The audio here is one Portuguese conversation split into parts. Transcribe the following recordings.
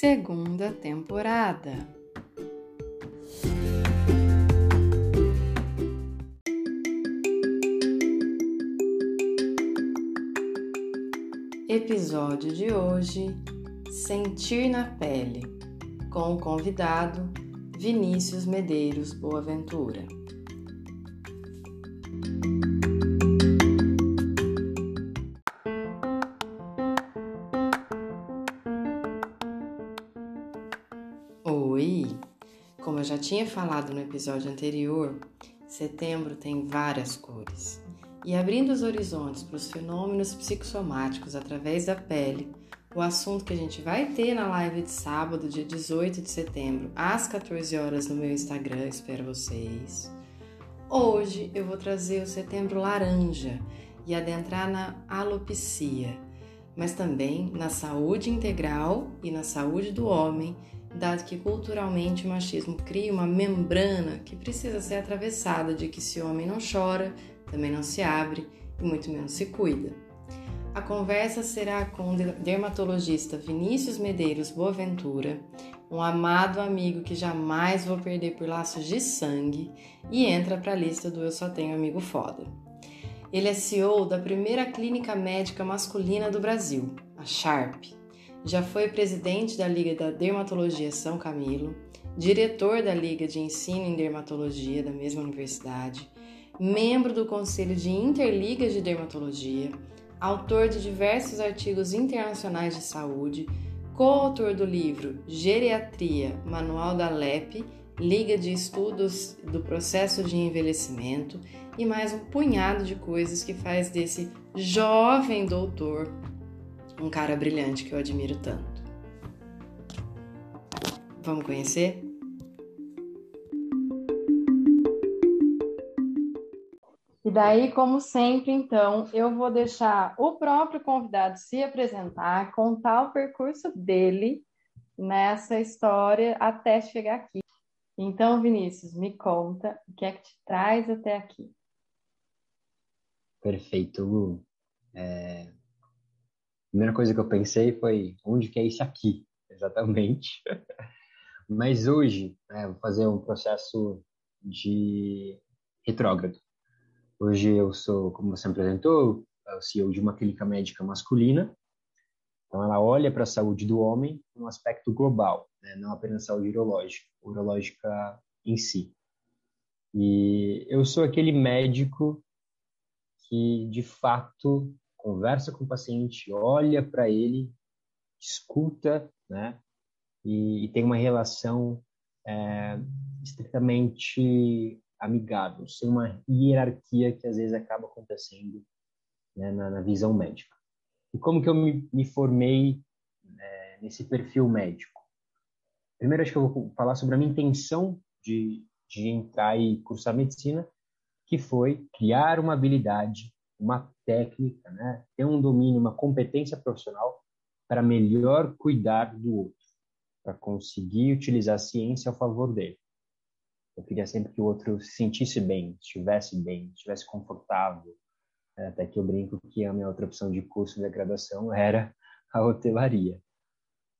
Segunda temporada. Episódio de hoje: Sentir na pele, com o convidado Vinícius Medeiros Boaventura. Tinha falado no episódio anterior, setembro tem várias cores. E abrindo os horizontes para os fenômenos psicossomáticos através da pele, o assunto que a gente vai ter na live de sábado, dia 18 de setembro, às 14 horas no meu Instagram, espero vocês. Hoje eu vou trazer o setembro laranja e adentrar na alopecia, mas também na saúde integral e na saúde do homem dado que culturalmente o machismo cria uma membrana que precisa ser atravessada de que se o homem não chora, também não se abre e muito menos se cuida. A conversa será com o dermatologista Vinícius Medeiros Boaventura, um amado amigo que jamais vou perder por laços de sangue e entra para a lista do Eu Só Tenho Amigo Foda. Ele é CEO da primeira clínica médica masculina do Brasil, a Sharp, já foi presidente da Liga da Dermatologia São Camilo, diretor da Liga de Ensino em Dermatologia da mesma universidade, membro do Conselho de Interligas de Dermatologia, autor de diversos artigos internacionais de saúde, coautor do livro Geriatria, Manual da LEP, Liga de Estudos do Processo de Envelhecimento e mais um punhado de coisas que faz desse jovem doutor um cara brilhante que eu admiro tanto. Vamos conhecer? E daí, como sempre, então, eu vou deixar o próprio convidado se apresentar, contar o percurso dele nessa história até chegar aqui. Então, Vinícius, me conta o que é que te traz até aqui. Perfeito, Lu. É, primeira coisa que eu pensei foi onde que é isso aqui, exatamente. Mas hoje, né, vou fazer um processo de retrógrado. Hoje eu sou, como você apresentou, o CEO de uma clínica médica masculina. Então ela olha para a saúde do homem num aspecto global, né, não apenas saúde urológica, urológica em si. E eu sou aquele médico que de fato conversa com o paciente, olha para ele, escuta, né? E, e tem uma relação é, estritamente amigável, sem uma hierarquia que às vezes acaba acontecendo né, na, na, visão médica. E como que eu me, me formei é, nesse perfil médico? Primeiro, acho que eu vou falar sobre a minha intenção de, de entrar e cursar medicina, que foi criar uma habilidade uma técnica, né? ter um domínio, uma competência profissional para melhor cuidar do outro, para conseguir utilizar a ciência ao favor dele. Eu queria sempre que o outro se sentisse bem, estivesse bem, estivesse confortável. É, até que eu brinco que a minha outra opção de curso de graduação era a hotelaria.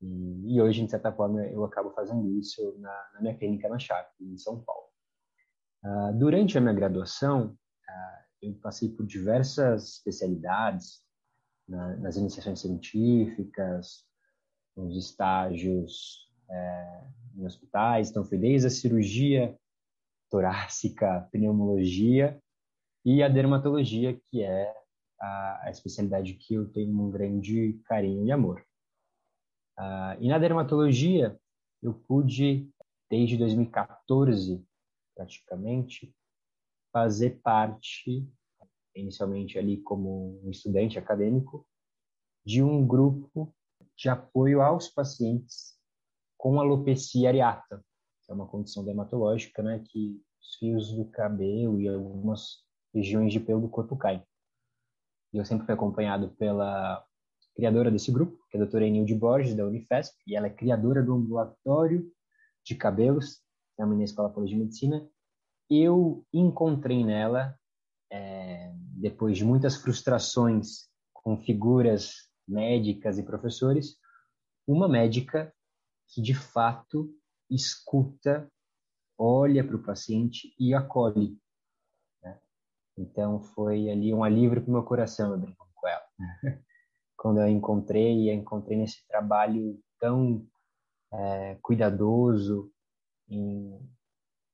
E, e, hoje, de certa forma, eu acabo fazendo isso na, na minha clínica na Sharp, em São Paulo. Uh, durante a minha graduação, uh, eu passei por diversas especialidades na, nas iniciações científicas, nos estágios é, em hospitais. Então, foi desde a cirurgia torácica, pneumologia e a dermatologia, que é a, a especialidade que eu tenho um grande carinho e amor. Uh, e na dermatologia, eu pude, desde 2014, praticamente, fazer parte, inicialmente ali como um estudante acadêmico, de um grupo de apoio aos pacientes com alopecia areata, que é uma condição dermatológica, né, que os fios do cabelo e algumas regiões de pelo do corpo caem. E eu sempre fui acompanhado pela criadora desse grupo, que é a doutora Enilde Borges, da Unifesp, e ela é criadora do ambulatório de cabelos, também na Escola de Medicina. Eu encontrei nela, é, depois de muitas frustrações com figuras médicas e professores, uma médica que de fato escuta, olha para o paciente e acolhe. Né? Então foi ali um alívio para o meu coração, eu brinco com ela. Quando eu encontrei, eu encontrei nesse trabalho tão é, cuidadoso em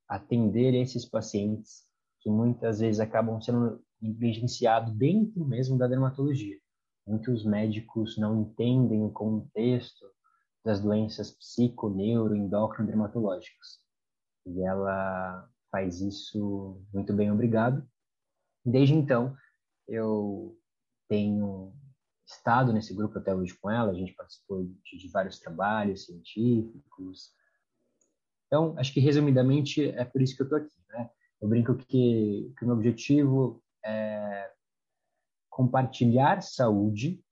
atender esses pacientes que muitas vezes acabam sendo negligenciados dentro mesmo da dermatologia. Muitos médicos não entendem o contexto das doenças psico, neuro, endócrino dermatológicas. E ela faz isso muito bem, obrigado. Desde então, eu tenho estado nesse grupo até hoje com ela, a gente participou de, de vários trabalhos científicos. Então, acho que resumidamente é por isso que eu estou aqui. Né? Eu brinco que, que o meu objetivo é compartilhar saúde,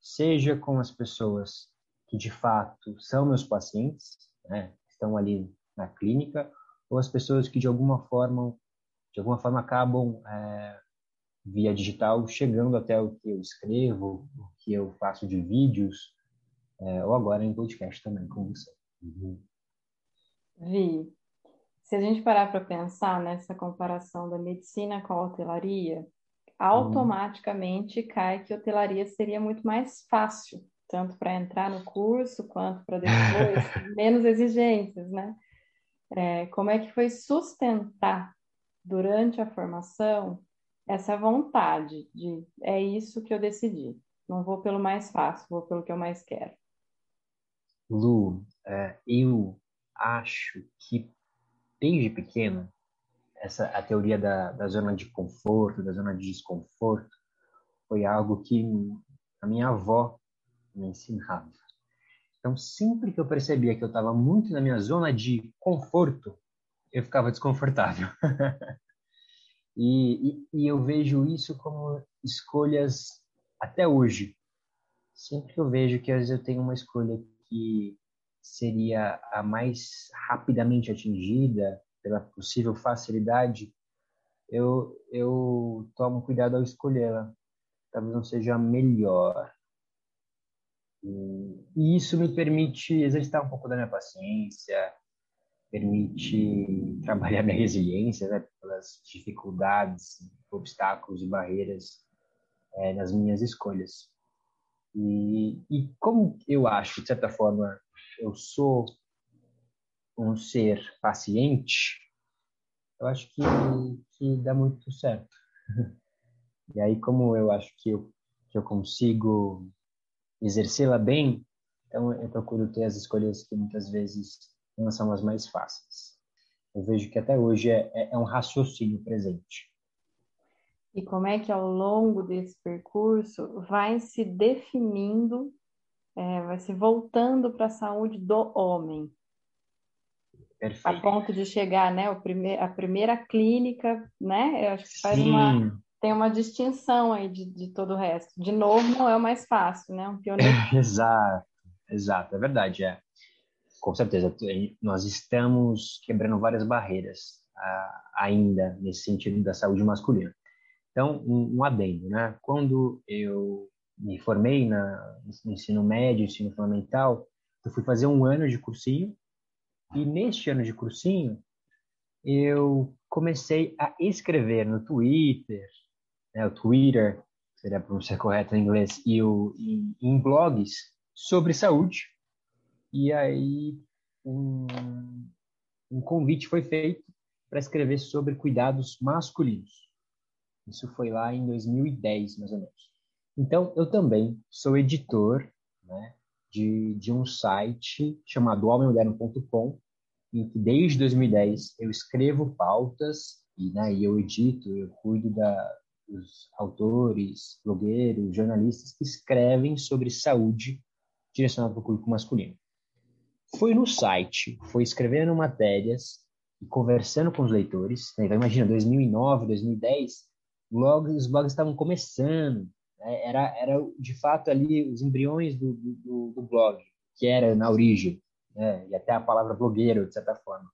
seja com as pessoas que de fato são meus pacientes, né, estão ali na clínica, ou as pessoas que de alguma forma, de alguma forma acabam é, via digital chegando até o que eu escrevo, o que eu faço de vídeos, é, ou agora em podcast também com você. Uhum. Vi, se a gente parar para pensar nessa comparação da medicina com a hotelaria, automaticamente uhum. cai que hotelaria seria muito mais fácil, tanto para entrar no curso quanto para depois, menos exigências, né? É, como é que foi sustentar durante a formação essa vontade de é isso que eu decidi, não vou pelo mais fácil, vou pelo que eu mais quero? Lu, é, eu acho que desde pequeno essa a teoria da, da zona de conforto, da zona de desconforto, foi algo que a minha avó me ensinava. Então, sempre que eu percebia que eu estava muito na minha zona de conforto, eu ficava desconfortável. e, e, e, eu vejo isso como escolhas até hoje. Sempre que eu vejo que às vezes eu tenho uma escolha que seria a mais rapidamente atingida, pela possível facilidade, eu, eu tomo cuidado ao escolhê-la. Talvez não seja a melhor. E, isso me permite exercitar um pouco da minha paciência, permite trabalhar minha resiliência né, pelas dificuldades, obstáculos e barreiras é, nas minhas escolhas. E, e como eu acho, de certa forma, eu sou um ser paciente, eu acho que, que dá muito certo. E aí, como eu acho que eu, que eu consigo exercê-la bem, então eu procuro ter as escolhas que muitas vezes não são as mais fáceis. Eu vejo que até hoje é, é, é um raciocínio presente. E como é que ao longo desse percurso vai se definindo, é, vai se voltando para a saúde do homem? Perfeito. a ponto de chegar, né, o prime a primeira clínica, né, eu acho que faz Sim. uma, tem uma distinção aí de, de todo o resto. De novo, não é o mais fácil, né, um pioneiro. exato, exato, é verdade, é. Com certeza, nós estamos quebrando várias barreiras ainda nesse sentido da saúde masculina. Então, um, um adendo, né, quando eu me formei na, no ensino médio, ensino fundamental, eu fui fazer um ano de cursinho e neste ano de cursinho, eu comecei a escrever no Twitter, né, o Twitter, seria a pronúncia correta em inglês, e o, em, em blogs sobre saúde. E aí um, um convite foi feito para escrever sobre cuidados masculinos. Isso foi lá em 2010, mais ou menos. Então, eu também sou editor né, de, de um site chamado homemmoderno.com, em que desde 2010 eu escrevo pautas e, né, eu edito, eu cuido da, os autores, blogueiros, jornalistas que escrevem sobre saúde direcionado para o público masculino. Foi no site, foi escrevendo matérias e conversando com os leitores. Né? Então, imagina, 2009, 2010, blogs, os blogs estavam começando. Né? Era, era, de fato, ali os embriões do, do, do blog, que era na origem, né? e até a palavra blogueiro, de certa forma.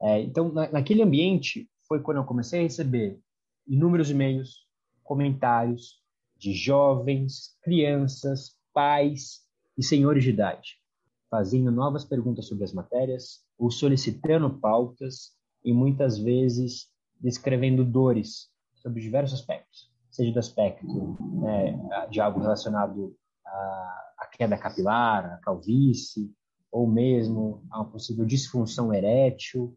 É, então, na, naquele ambiente, foi quando eu comecei a receber inúmeros e-mails, comentários de jovens, crianças, pais e senhores de idade, fazendo novas perguntas sobre as matérias ou solicitando pautas e muitas vezes descrevendo dores sobre diversos aspectos, seja do aspecto né, de algo relacionado à, queda capilar, à calvície, ou mesmo a uma possível disfunção erétil,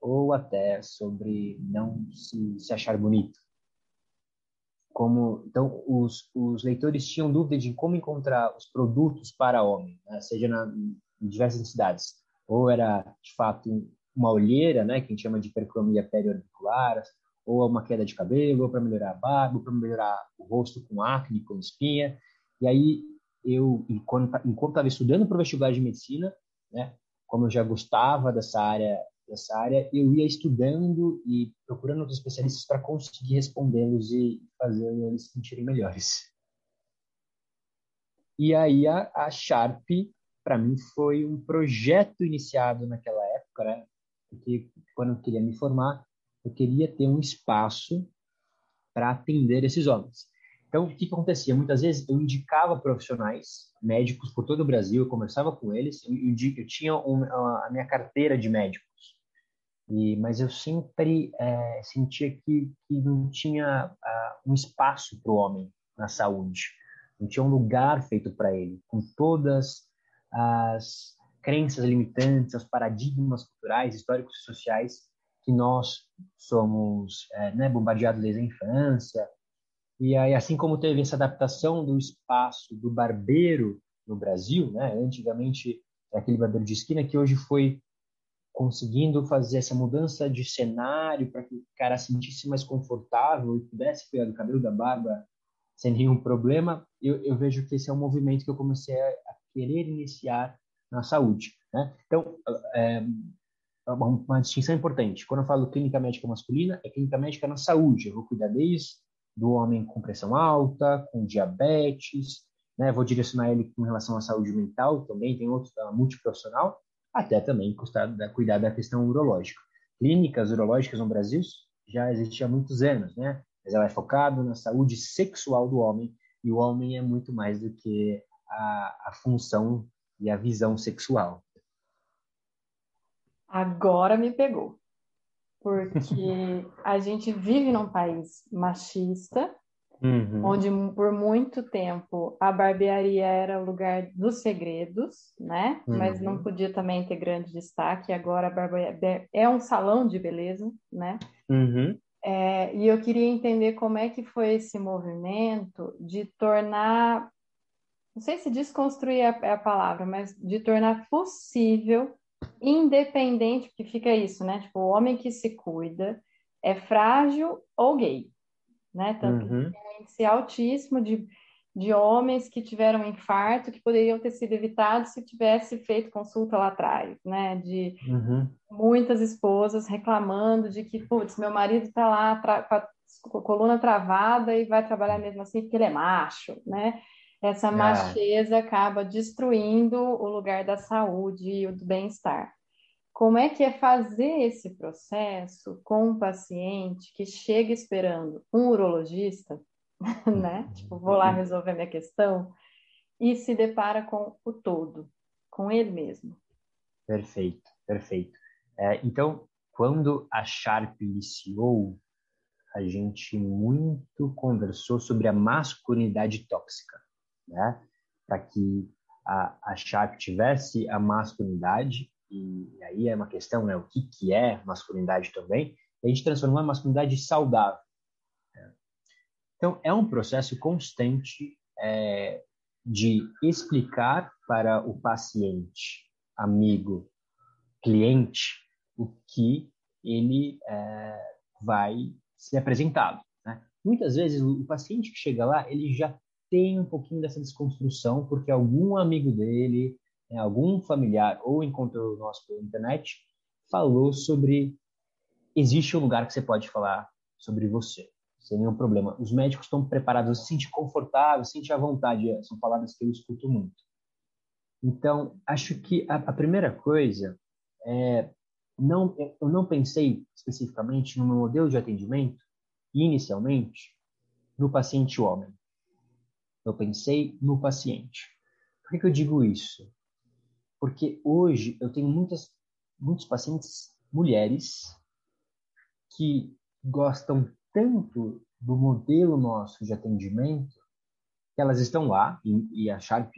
ou até sobre não se, se achar bonito. Como, então, os, os leitores tinham dúvida de como encontrar os produtos para homem, né? seja na, em diversas cidades. Ou era, de fato, uma olheira, né, que a gente chama de hipercromia periorbicular, ou uma queda de cabelo, ou para melhorar a barba, ou para melhorar o rosto com acne, com espinha. E aí, eu, enquanto estava estudando para o vestibular de medicina, né, como eu já gostava dessa área dessa área, eu ia estudando e procurando outros especialistas para conseguir respondê-los e fazer eles se sentirem melhores. E aí a, a Sharp, para mim, foi um projeto iniciado naquela época, né? Porque quando eu queria me formar, eu queria ter um espaço para atender esses homens. Então, o que, que acontecia? Muitas vezes eu indicava profissionais, médicos por todo o Brasil, eu conversava com eles, eu, eu, tinha um, a minha carteira de médico e, mas eu sempre é, sentia que, que não tinha um espaço para o homem na saúde, não tinha um lugar feito para ele, com todas as crenças limitantes, os paradigmas culturais, históricos e sociais que nós somos é, né, bombardeados desde a infância. E aí, assim como teve essa adaptação do espaço do barbeiro no Brasil, né, antigamente aquele barbeiro de esquina que hoje foi conseguindo fazer essa mudança de cenário para que o cara se sentisse mais confortável e pudesse cuidar do cabelo da barba sem nenhum problema, eu, eu vejo que esse é um movimento que eu comecei a, a querer iniciar na saúde. Né? Então, é, uma, uma, distinção importante. Quando eu falo clínica médica masculina, é clínica médica na saúde. Eu vou cuidar desde do homem com pressão alta, com diabetes, né? vou direcionar ele com relação à saúde mental também, tem outro, multiprofissional, até também custar, cuidar da questão urológica. Clínicas urológicas no Brasil já existem há muitos anos, né? Mas ela é focada na saúde sexual do homem e o homem é muito mais do que a, a função e a visão sexual. Agora me pegou. Porque a gente vive num país machista, Uhum. onde por muito tempo a barbearia era o lugar dos segredos, né? Uhum. Mas não uhum. podia também ter grande destaque. Agora a barbearia é um salão de beleza, né? Uhum. É, e eu queria entender como é que foi esse movimento de tornar, não sei se desconstruir é a palavra, mas de tornar possível, independente, porque fica isso, né? Tipo, o homem que se cuida é frágil ou gay, né? Tanto uhum índice altíssimo de, de homens que tiveram infarto que poderiam ter sido evitados se tivesse feito consulta lá atrás, né? De uhum. muitas esposas reclamando de que, putz, meu marido está lá com a coluna travada e vai trabalhar mesmo assim porque ele é macho, né? Essa é. macheza acaba destruindo o lugar da saúde e do bem-estar. Como é que é fazer esse processo com um paciente que chega esperando um urologista né? Tipo, vou lá resolver minha questão e se depara com o todo, com ele mesmo. Perfeito, perfeito. É, então, quando a Sharp iniciou, a gente muito conversou sobre a masculinidade tóxica, né? Para que a, a Sharp tivesse a masculinidade, e aí é uma questão, né? O que, que é masculinidade também, a gente transformou a masculinidade saudável. Então, é um processo constante é, de explicar para o paciente, amigo, cliente, o que ele é, vai ser apresentado. Né? muitas vezes o paciente que chega lá, ele já tem um pouquinho dessa desconstrução, porque algum amigo dele, né, algum familiar, ou encontrou nós pela internet, falou sobre existe um lugar que você pode falar sobre você, sem nenhum problema. Os médicos estão preparados, se sente confortável, se sente à vontade, são palavras que eu escuto muito. Então, acho que a, a primeira coisa é não eu não pensei especificamente no meu modelo de atendimento inicialmente no paciente homem. Eu pensei no paciente. Por que, que eu digo isso? Porque hoje eu tenho muitas muitos pacientes mulheres que gostam tanto do modelo nosso de atendimento que elas estão lá e, e a Sharp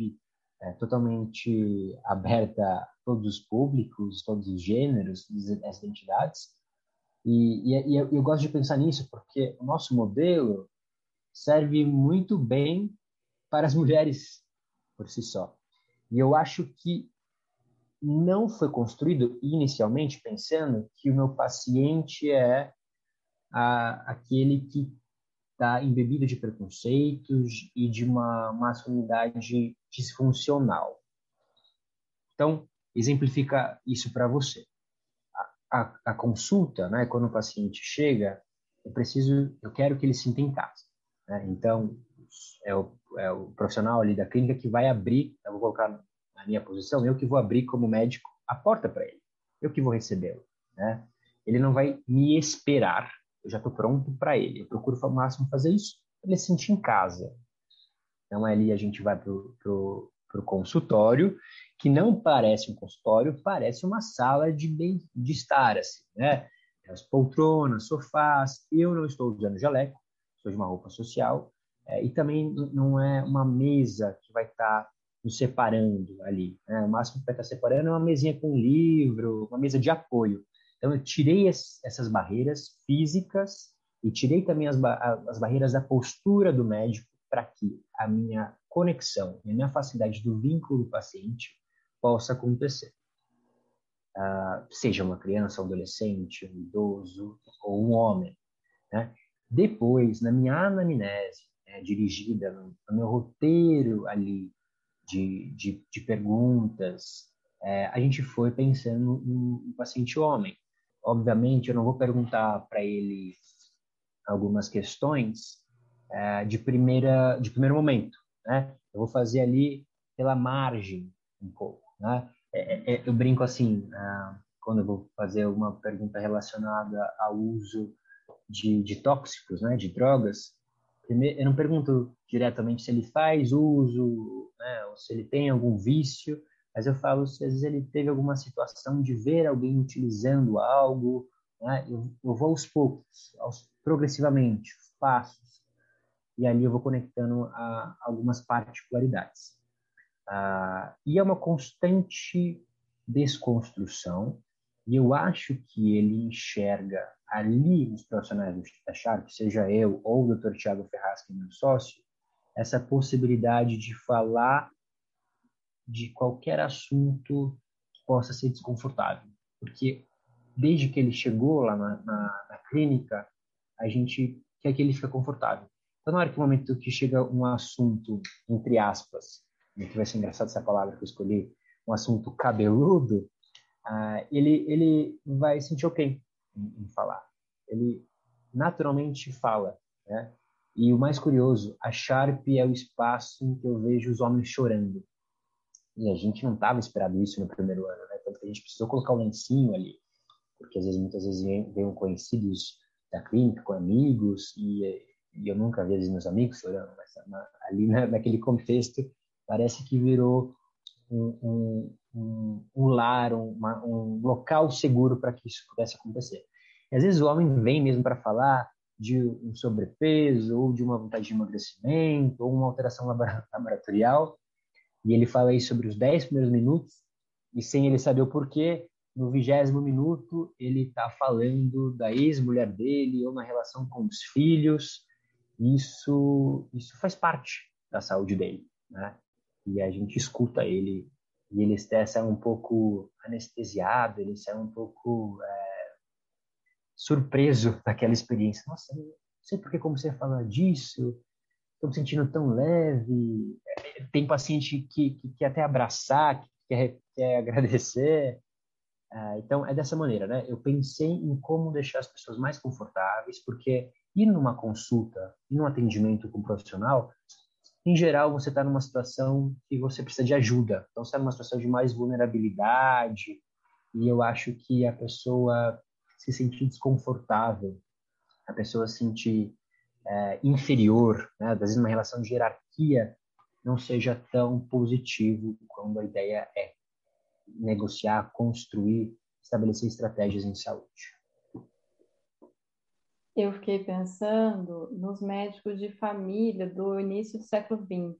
é totalmente aberta a todos os públicos, todos os gêneros, as identidades. E, e, e eu, eu gosto de pensar nisso porque o nosso modelo serve muito bem para as mulheres por si só. E eu acho que não foi construído inicialmente pensando que o meu paciente é a, aquele que está embebido de preconceitos e de uma masculinidade disfuncional. Então, exemplifica isso para você. A, a, a, consulta, né, quando o paciente chega, eu preciso, eu quero que ele sinta em casa. Né? Então, é o, é o profissional ali da clínica que vai abrir, eu vou colocar na minha posição, eu que vou abrir como médico a porta para ele, eu que vou recebê-lo. Né? Ele não vai me esperar eu já estou pronto para ele. Eu procuro ao máximo fazer isso ele se sentir em casa. Então, ali a gente vai para o consultório, que não parece um consultório, parece uma sala de, bem, de estar, assim, né? As poltronas, sofás. Eu não estou usando jaleco, sou de uma roupa social. É, e também não é uma mesa que vai estar tá nos separando ali. Né? O máximo que vai estar tá separando é uma mesinha com livro, uma mesa de apoio. Então, eu tirei essas barreiras físicas e tirei também as, as barreiras da postura do médico para que a minha conexão e a minha facilidade do vínculo do paciente possa acontecer. Uh, seja uma criança, um adolescente, um idoso ou um homem. Né? Depois, na minha anamnese, né, dirigida no, no, meu roteiro ali de, de, de perguntas, é, a gente foi pensando no paciente homem. Obviamente, eu não vou perguntar para ele algumas questões é, de primeira de primeiro momento, né? Eu vou fazer ali pela margem um pouco, né? É, é, é eu brinco assim, ah, quando eu vou fazer uma pergunta relacionada ao uso de, de tóxicos, né? De drogas, eu não pergunto diretamente se ele faz uso, né? Ou se ele tem algum vício, mas eu falo se às vezes ele teve alguma situação de ver alguém utilizando algo, né? eu, eu vou aos poucos, aos, progressivamente, passos, e ali eu vou conectando a algumas particularidades. Ah, e é uma constante desconstrução, e eu acho que ele enxerga ali nos profissionais do Sharp, seja eu ou o Dr. Tiago Ferraz, que é meu sócio, essa possibilidade de falar de qualquer assunto que possa ser desconfortável. Porque desde que ele chegou lá na, na, na clínica, a gente quer que ele fique confortável. Então, na hora que o momento que chega um assunto, entre aspas, que vai ser engraçado essa palavra que eu escolhi, um assunto cabeludo, uh, ele, ele vai sentir ok em, falar. Ele naturalmente fala, né? E o mais curioso, a Sharp é o espaço em que eu vejo os homens chorando. E a gente não estava esperado isso no primeiro ano, né? Tanto que a gente precisou colocar o um lencinho ali, porque às vezes, muitas vezes vêm conhecidos da clínica, com amigos, e, e eu nunca vi meus amigos chorando, mas na, ali na, naquele contexto parece que virou um, um, um lar, uma, um local seguro para que isso pudesse acontecer. E às vezes o homem vem mesmo para falar de um sobrepeso, ou de uma vontade de emagrecimento, ou uma alteração laboratorial, e ele fala aí sobre os 10 primeiros minutos, e sem ele saber o porquê, no vigésimo minuto ele está falando da ex-mulher dele ou na relação com os filhos. Isso, isso faz parte da saúde dele, né? E a gente escuta ele e ele sai um pouco anestesiado, ele sai um pouco é, surpreso daquela experiência. Nossa, sei porque como você fala disso, estou me sentindo tão leve. Tem paciente que, que até abraçar, que quer, quer agradecer. Uh, então, é dessa maneira, né? Eu pensei em como deixar as pessoas mais confortáveis, porque ir numa consulta, ir num atendimento com um profissional, em geral, você está numa situação que você precisa de ajuda. Então, você está numa situação de mais vulnerabilidade, e eu acho que a pessoa se sentir desconfortável, a pessoa se sentir é, inferior, né? às vezes uma relação de hierarquia, não seja tão positivo quando a ideia é negociar, construir, estabelecer estratégias em saúde. Eu fiquei pensando nos médicos de família do início do século XX,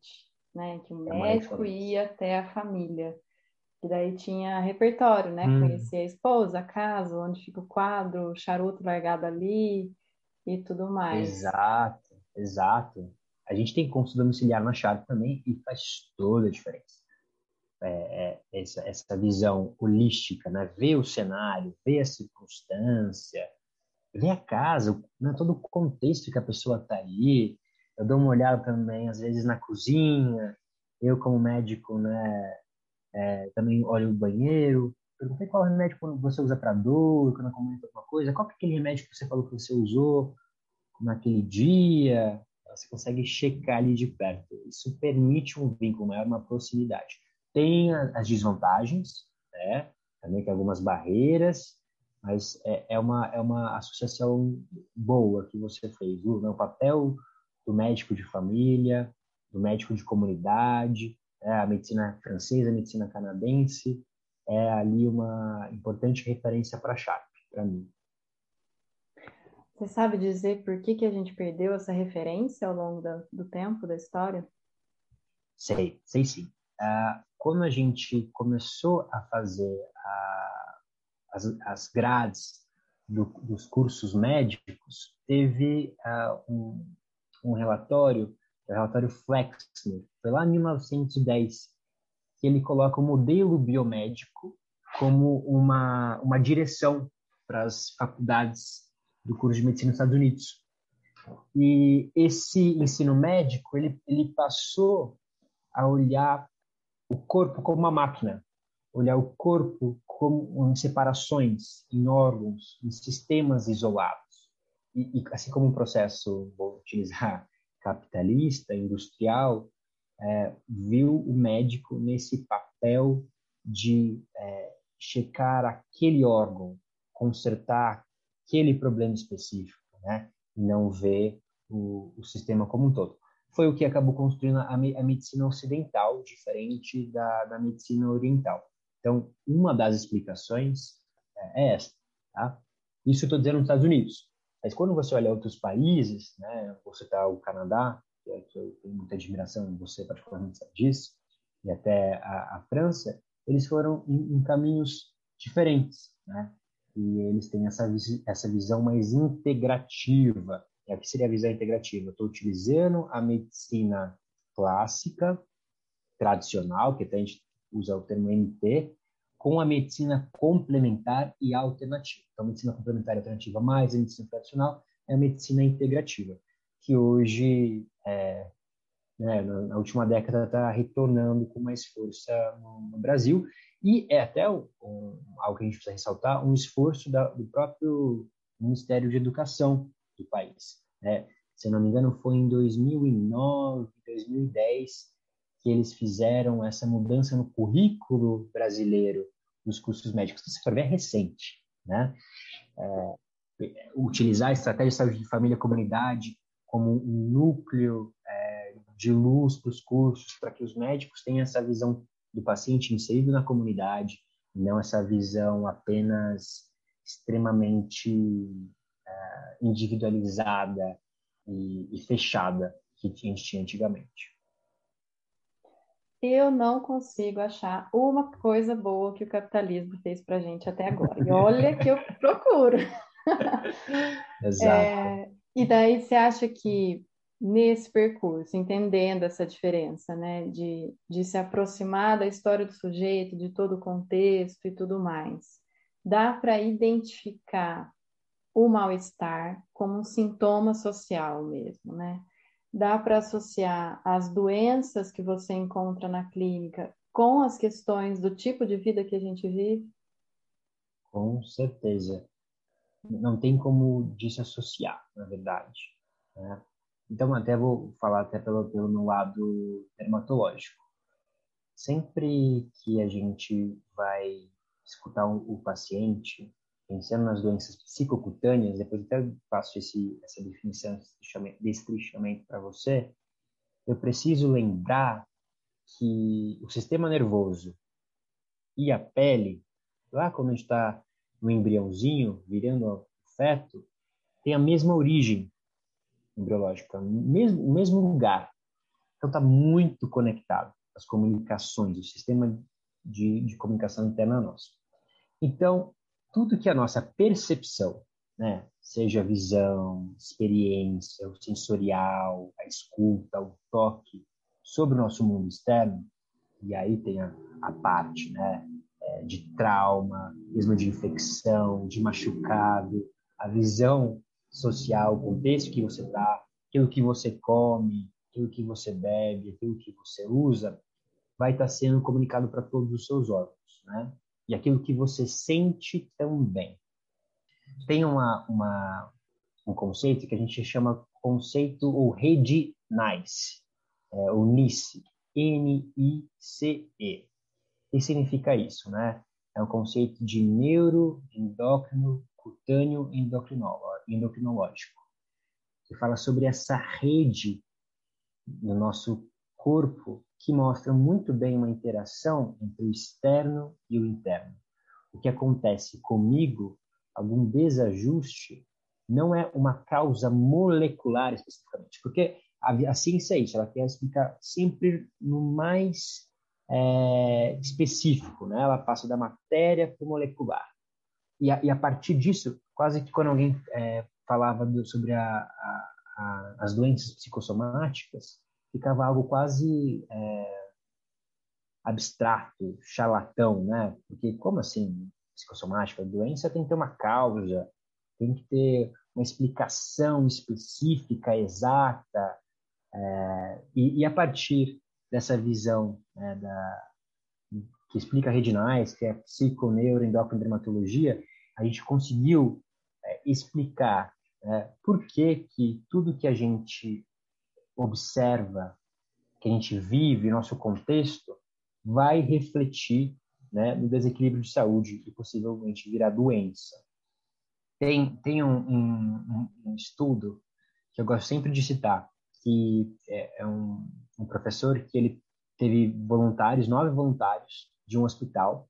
né? Que o é médico ia até a família. E daí tinha repertório, né? Hum. Conhecia a esposa, a casa, onde fica o quadro, o charuto largado ali e tudo mais. Exato, exato. A gente tem consulta domiciliar na chave também e faz toda a diferença. É, é, essa, essa visão holística, né? Ver o cenário, ver a circunstância, ver a casa, né? todo o contexto que a pessoa está ali. Eu dou uma olhada também, às vezes, na cozinha. Eu, como médico, né? É, também olho o banheiro. Perguntei qual remédio você usa para dor, quando comenta alguma coisa. Qual é aquele remédio que você falou que você usou naquele dia? Você consegue checar ali de perto. Isso permite um vínculo maior, uma proximidade. Tem as desvantagens, né? também tem algumas barreiras, mas é, é, uma, é uma associação boa que você fez? Né? O papel do médico de família, do médico de comunidade, é, a medicina francesa, a medicina canadense, é ali uma importante referência para a Sharp, para mim. Você sabe dizer por que, que a gente perdeu essa referência ao longo da, do tempo, da história? Sei, sei sim. Uh, quando a gente começou a fazer a, as, as grades do, dos cursos médicos, teve uh, um, um relatório, o relatório Flexner, foi lá em 1910, que ele coloca o modelo biomédico como uma, uma direção para as faculdades do curso de medicina nos Estados Unidos. E esse ensino médico, ele, ele passou a olhar o corpo como uma máquina, olhar o corpo como em separações, em órgãos, em sistemas isolados. E, e assim como um processo, vou utilizar, capitalista, industrial, é, viu o médico nesse papel de é, checar aquele órgão, consertar aquele problema específico, né? E não ver o, o sistema como um todo foi o que acabou construindo a, a medicina ocidental, diferente da, da medicina oriental. Então, uma das explicações é, é essa. Tá? Isso eu estou dizendo nos Estados Unidos. Mas quando você olha outros países, né, você está o Canadá, que, é, que, eu tenho muita admiração, você particularmente sabe disso, e até a, a França, eles foram em, em, caminhos diferentes, né? E eles têm essa, essa visão mais integrativa é, o que seria a visão integrativa? Estou utilizando a medicina clássica, tradicional, que até a gente usa o termo MT, com a medicina complementar e alternativa. Então, a medicina complementar e alternativa mais a medicina tradicional é a medicina integrativa, que hoje, é, né, na, última década, está retornando com mais força no, no Brasil. E é até um, algo que a gente precisa ressaltar, um esforço da, do próprio Ministério de Educação, do país. Né? Se eu não me engano, foi em 2009, 2010 que eles fizeram essa mudança no currículo brasileiro dos cursos médicos. Se você for ver, é recente. Né? É, utilizar a estratégia de saúde de família e comunidade como um núcleo é, de luz para os cursos, para que os médicos tenham essa visão do paciente inserido na comunidade, não essa visão apenas extremamente individualizada e, e fechada que a gente tinha antigamente. Eu não consigo achar uma coisa boa que o capitalismo fez para a gente até agora. E olha que eu procuro. Exato. É, e daí você acha que nesse percurso, entendendo essa diferença, né, de, de se aproximar da história do sujeito, de todo o contexto e tudo mais, dá para identificar o mal-estar como um sintoma social mesmo, né? Dá para associar as doenças que você encontra na clínica com as questões do tipo de vida que a gente vive? Com certeza. Não tem como desassociar, na verdade. Né? Então, até vou falar até pelo, pelo meu lado dermatológico. Sempre que a gente vai escutar o, o paciente, pensando nas doenças psicocutâneas, depois até faço esse, essa definição, desse tristamento para você, eu preciso lembrar que o sistema nervoso e a pele, lá quando a gente está no embriãozinho, virando o feto, tem a mesma origem embriológica, mesmo, o mesmo lugar. Então está muito conectado as comunicações, o sistema de, de comunicação interna nossa. Então, tudo que a nossa percepção, né, seja a visão, experiência, o sensorial, a escuta, o toque, sobre o nosso mundo externo, e aí tem a, a parte né, é, de trauma, mesmo de infecção, de machucado, a visão social, o contexto que você está, aquilo que você come, aquilo que você bebe, aquilo que você usa, vai estar tá sendo comunicado para todos os seus órgãos, né? E aquilo que você sente também. Tem uma, uma, um conceito que a gente chama conceito ou rede NICE, é, o NICE, N-I-C-E. Que significa isso, né? É um conceito de neuroendócrino cutâneo endocrinológico, que fala sobre essa rede no nosso corpo que mostra muito bem uma interação entre o externo e o interno. O que acontece comigo, algum desajuste, não é uma causa molecular especificamente, porque a, a ciência é isso, ela quer explicar sempre no mais é, específico, né? Ela passa da matéria para o molecular. E a, e a, partir disso, quase que quando alguém é, falava do, sobre a, a, as doenças psicossomáticas, ficava algo quase é, abstrato, charlatão, né? Porque como assim psicossomática? Doença tem que ter uma causa, tem que ter uma explicação específica, exata, é, e, e, a partir dessa visão né, da, que explica a Redinais, que é psiconeuroendocrinodermatologia, a gente conseguiu é, explicar é, por que, que tudo que a gente observa, que a gente vive, nosso contexto, vai refletir né, no desequilíbrio de saúde e possivelmente virar doença. Tem, tem um, um, um estudo que eu gosto sempre de citar, que é, é um, um professor que ele teve voluntários, nove voluntários de um hospital,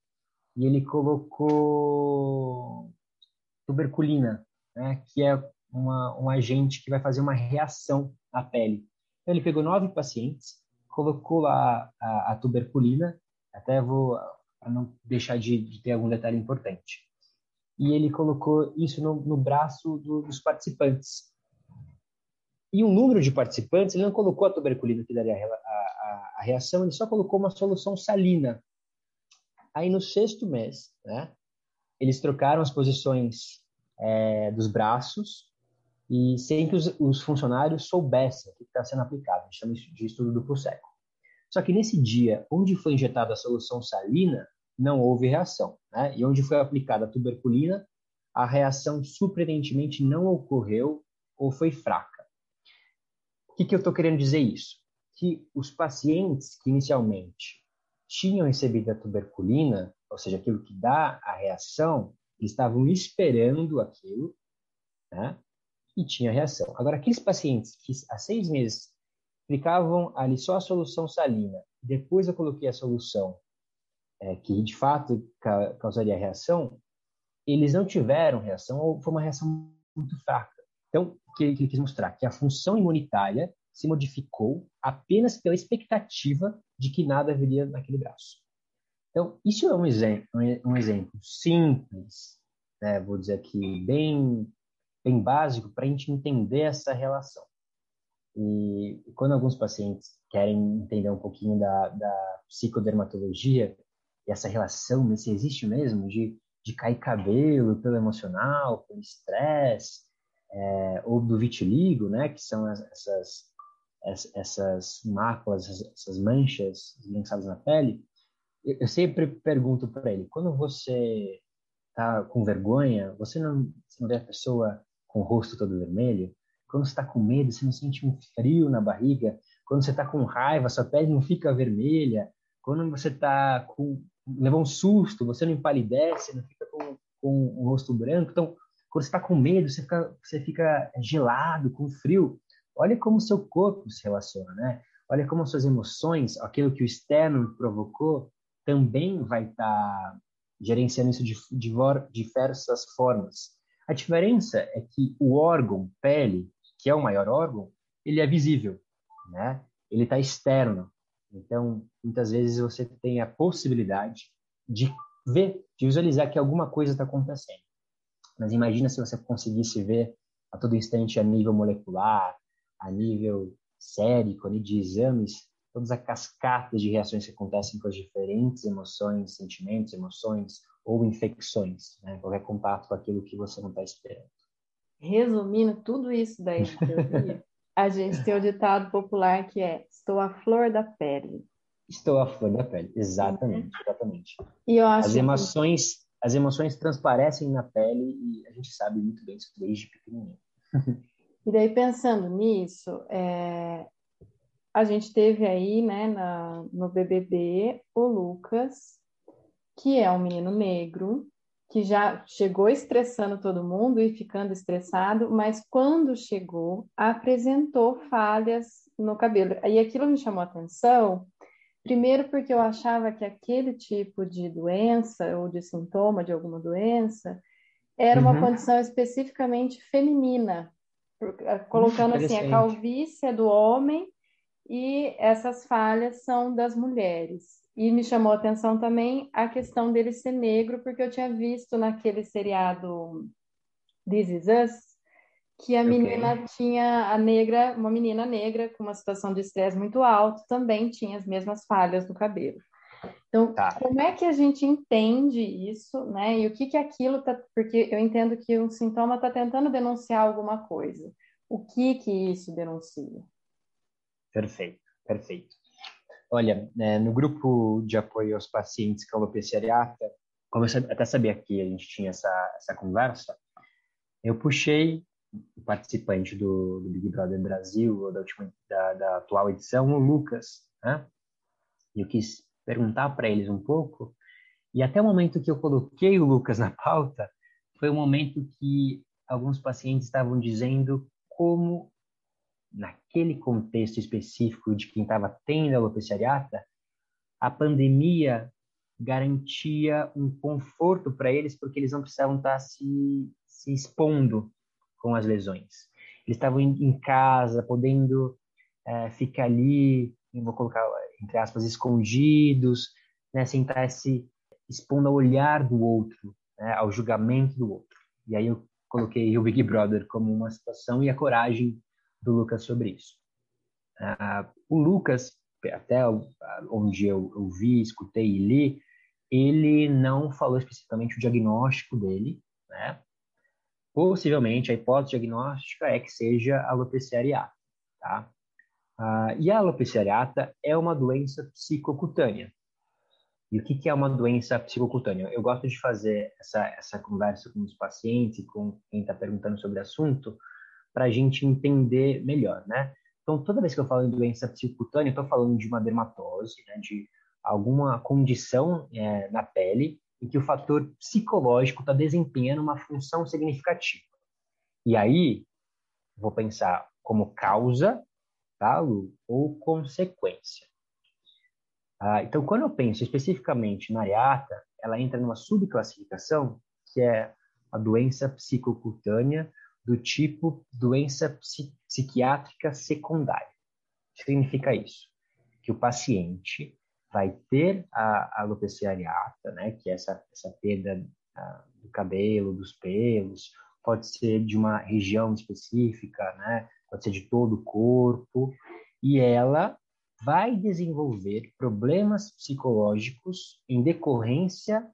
e ele colocou tuberculina, né, que é uma, um agente que vai fazer uma reação na pele. Então, ele pegou nove pacientes, colocou lá a, a tuberculina, até vou, para não deixar de, de, ter algum detalhe importante, e ele colocou isso no, no braço do, dos participantes. E um número de participantes, ele não colocou a tuberculina que daria a, a, a reação, ele só colocou uma solução salina. Aí no sexto mês, né, eles trocaram as posições é, dos braços e sem que os, os funcionários soubessem o que está sendo aplicado. A gente chama de estudo duplo cego. Só que nesse dia, onde foi injetada a solução salina, não houve reação. Né? E onde foi aplicada a tuberculina, a reação surpreendentemente não ocorreu ou foi fraca que, que eu estou querendo dizer isso? Que os pacientes que inicialmente tinham recebido a tuberculina, ou seja, aquilo que dá a reação, estavam esperando aquilo, né? E tinha reação. Agora, aqueles pacientes que há seis meses aplicavam ali só a solução salina, depois eu coloquei a solução é, que de fato causaria reação, eles não tiveram reação ou foi uma reação muito fraca. Então, o que ele quis mostrar? Que a função imunitária se modificou apenas pela expectativa de que nada viria naquele braço. Então, isso é um exemplo, um exemplo simples, né, vou dizer aqui, bem, bem básico para a gente entender essa relação. E quando alguns pacientes querem entender um pouquinho da, da psicodermatologia, essa relação, se existe mesmo, de, de cair cabelo pelo emocional, pelo estresse, é, ou do vitiligo, né, que são essas, essas máculas, essas manchas lançadas na pele, eu sempre pergunto para ele, quando você está com vergonha, você não, você não vê a pessoa com o rosto todo vermelho? Quando você está com medo, você não sente um frio na barriga? Quando você está com raiva, sua pele não fica vermelha? Quando você está com levou um susto, você não empalidece, não fica com, com o rosto branco. Então, quando você está com medo, você fica, você fica gelado, com frio. Olha como seu corpo se relaciona, né? Olha como as suas emoções, aquilo que o externo provocou, também vai estar tá gerenciando isso de, de diversas formas. A diferença é que o órgão pele, que é o maior órgão, ele é visível, né? Ele está externo. Então, muitas vezes você tem a possibilidade de ver, de visualizar que alguma coisa está acontecendo. Mas imagina se você conseguisse ver a todo instante a nível molecular, a nível sérico, de exames, todas as cascatas de reações que acontecem com as diferentes emoções, sentimentos, emoções ou infecções, né? qualquer contato com aquilo que você não está esperando. Resumindo tudo isso daí a gente tem o ditado popular que é estou à flor da pele. Estou à flor da pele, exatamente, uhum. exatamente. E eu acho as emoções, que... as emoções transparecem na pele e a gente sabe muito bem isso desde pequenininho. E daí pensando nisso, é... a gente teve aí, né, na, no BBB o Lucas, que é um menino negro, que já chegou estressando todo mundo e ficando estressado, mas quando chegou, apresentou falhas no cabelo. E aquilo me chamou a atenção, primeiro porque eu achava que aquele tipo de doença ou de sintoma de alguma doença era uma uhum. condição especificamente feminina, eh, colocando assim a calvície é do homem e essas falhas são das mulheres. E me chamou a atenção também a questão dele ser negro, porque eu tinha visto naquele seriado This Is Us que a menina okay. tinha a negra, uma menina negra com uma situação de estresse muito alto, também tinha as mesmas falhas no cabelo. Então, tá. como é que a gente entende isso, né? E o que que aquilo tá, porque eu entendo que um sintoma está tentando denunciar alguma coisa. O que que isso denuncia? Perfeito, perfeito. Olha, é, no grupo de apoio aos pacientes com alopecia areata, como eu até sabia que a gente tinha essa, essa conversa, eu puxei o participante do, do Big Brother Brasil, da, última, da, da atual edição, o Lucas, né? E eu quis perguntar para eles um pouco, e até o momento que eu coloquei o Lucas na pauta, foi o momento que alguns pacientes estavam dizendo como naquele contexto específico de quem estava tendo alopecia areata, a pandemia garantia um conforto para eles porque eles não precisavam estar tá se, se expondo com as lesões. Eles estavam em casa, podendo é, ficar ali, vou colocar entre aspas, escondidos, né, sem estar se expondo ao olhar do outro, né, ao julgamento do outro. E aí eu coloquei o Big Brother como uma situação e a coragem do Lucas sobre isso. Uh, o Lucas, até onde eu, eu vi, escutei e li, ele não falou especificamente o diagnóstico dele, né? Possivelmente a hipótese diagnóstica é que seja alopecia areata, tá? Uh, e a alopecia areata é uma doença psicocutânea. E o que, que é uma doença psicocutânea? Eu gosto de fazer essa, essa conversa com os pacientes, com quem está perguntando sobre o assunto, para a gente entender melhor, né? Então, toda vez que eu falo em doença psicocutânea, eu estou falando de uma dermatose, né, de alguma condição é, na pele em que o fator psicológico está desempenhando uma função significativa. E aí, vou pensar como causa, tá, Lu, ou consequência. Ah, então, quando eu penso especificamente na areata, ela entra numa subclassificação que é a doença psicocutânea do tipo doença psi psiquiátrica secundária. O que significa isso? Que o paciente vai ter a, alopecia areata, né, que é essa, essa perda uh, do cabelo, dos pelos, pode ser de uma região específica, né, pode ser de todo o corpo, e ela vai desenvolver problemas psicológicos em decorrência